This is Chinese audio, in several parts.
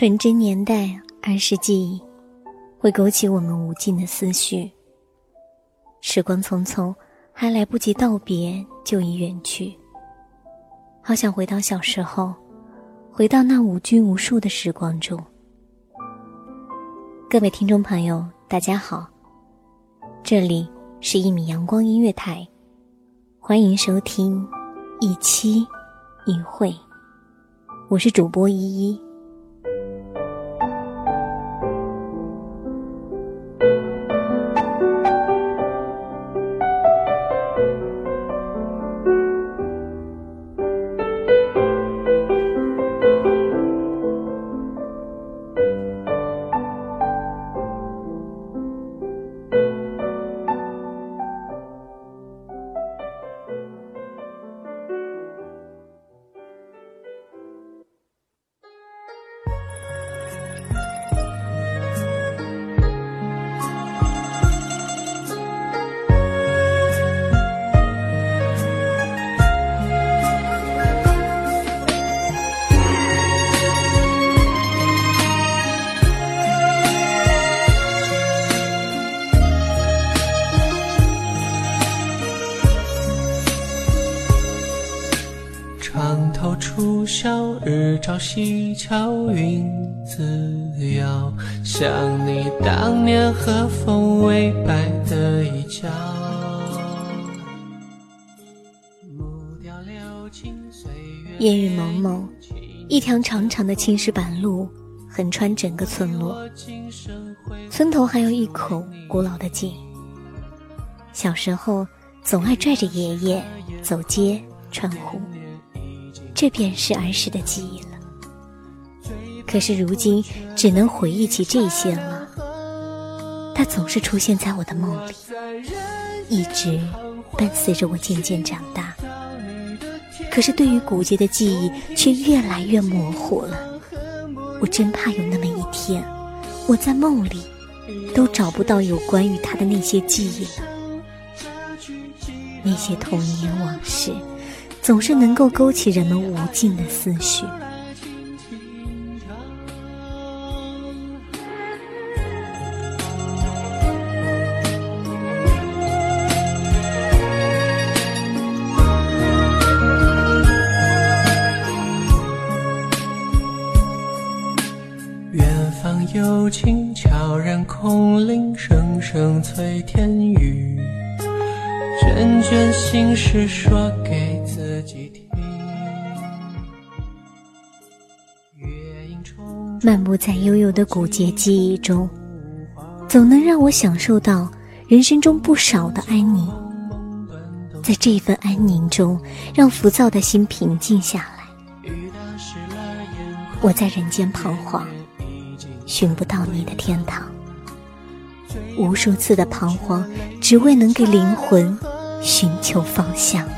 纯真年代，儿时记忆，会勾起我们无尽的思绪。时光匆匆，还来不及道别，就已远去。好想回到小时候，回到那无拘无束的时光中。各位听众朋友，大家好，这里是一米阳光音乐台，欢迎收听一期一会，我是主播依依。晓，日照西桥，云自遥。想你当年和风微摆的衣角。木雕流金岁月烟雨蒙蒙，一条长长的青石板路横穿整个村落，村头还有一口古老的井。小时候总爱拽着爷爷走街串户，这便是儿时的记忆了。可是如今只能回忆起这些了，它总是出现在我的梦里，一直伴随着我渐渐长大。可是对于古街的记忆却越来越模糊了。我真怕有那么一天，我在梦里都找不到有关于他的那些记忆了。那些童年往事，总是能够勾起人们无尽的思绪。远方有琴悄然空灵，声声催天雨。卷卷心事说给。漫步在悠悠的古街记忆中，总能让我享受到人生中不少的安宁。在这份安宁中，让浮躁的心平静下来。我在人间彷徨，寻不到你的天堂。无数次的彷徨，只为能给灵魂寻求方向。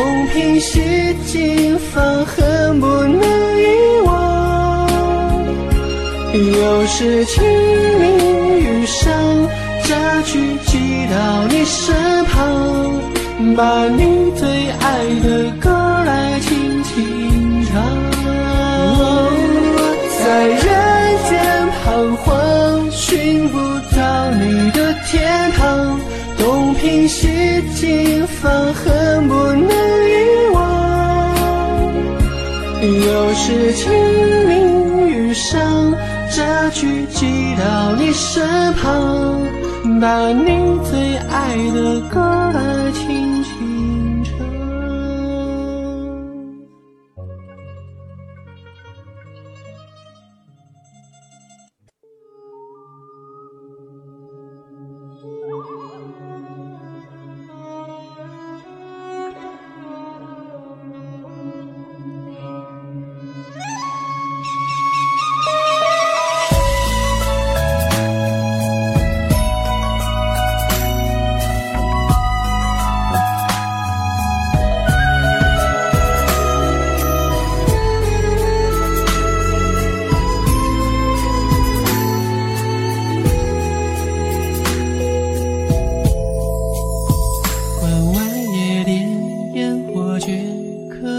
东拼西凑，放恨不能遗忘。又是清明雨上，这句寄到你身旁，把你最爱的歌来轻轻唱。在人间彷徨，寻不到你的天堂。东拼西凑，放恨不能是清明雨上，这句寄到你身旁，把你最爱的歌来轻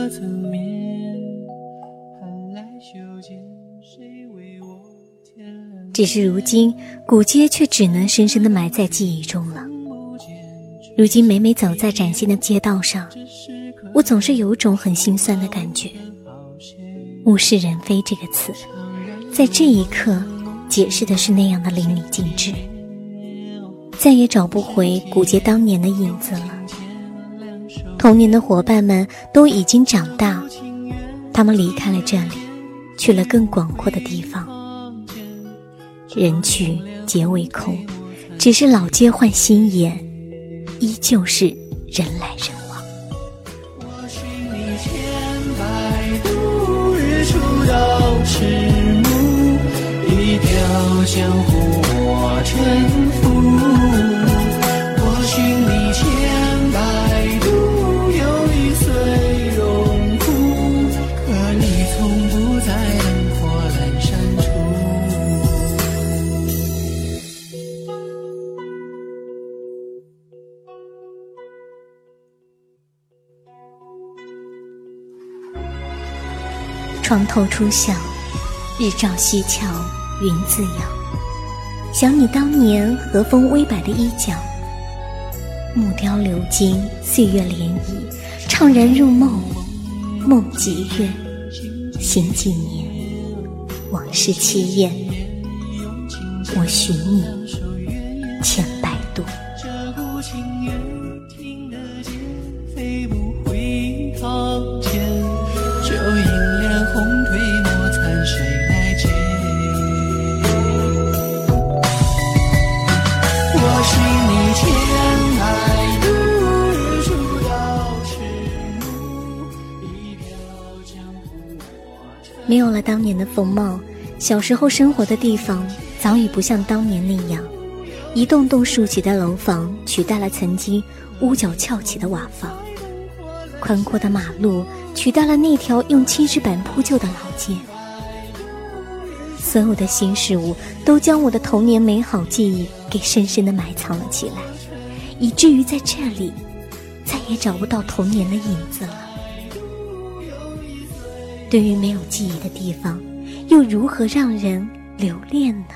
可曾？只是如今，古街却只能深深的埋在记忆中了。如今每每走在崭新的街道上，我总是有种很心酸的感觉。物是人非这个词，在这一刻解释的是那样的淋漓尽致，再也找不回古街当年的影子了。童年的伙伴们都已经长大，他们离开了这里，去了更广阔的地方。人去皆为空，只是老街换新颜，依旧是人来人往。我寻你千百度，日出到赤暮，一条江床头初晓，日照西桥云自摇。想你当年和风微摆的衣角，木雕流金，岁月涟漪，怅然入梦，梦几月，醒几年，往事凄艳。我寻你千百度。这股情缘听得见，飞不没有了当年的风貌，小时候生活的地方早已不像当年那样，一栋栋竖起的楼房取代了曾经屋角翘起的瓦房，宽阔的马路取代了那条用青石板铺就的老街。所有的新事物都将我的童年美好记忆给深深的埋藏了起来，以至于在这里再也找不到童年的影子了。对于没有记忆的地方，又如何让人留恋呢？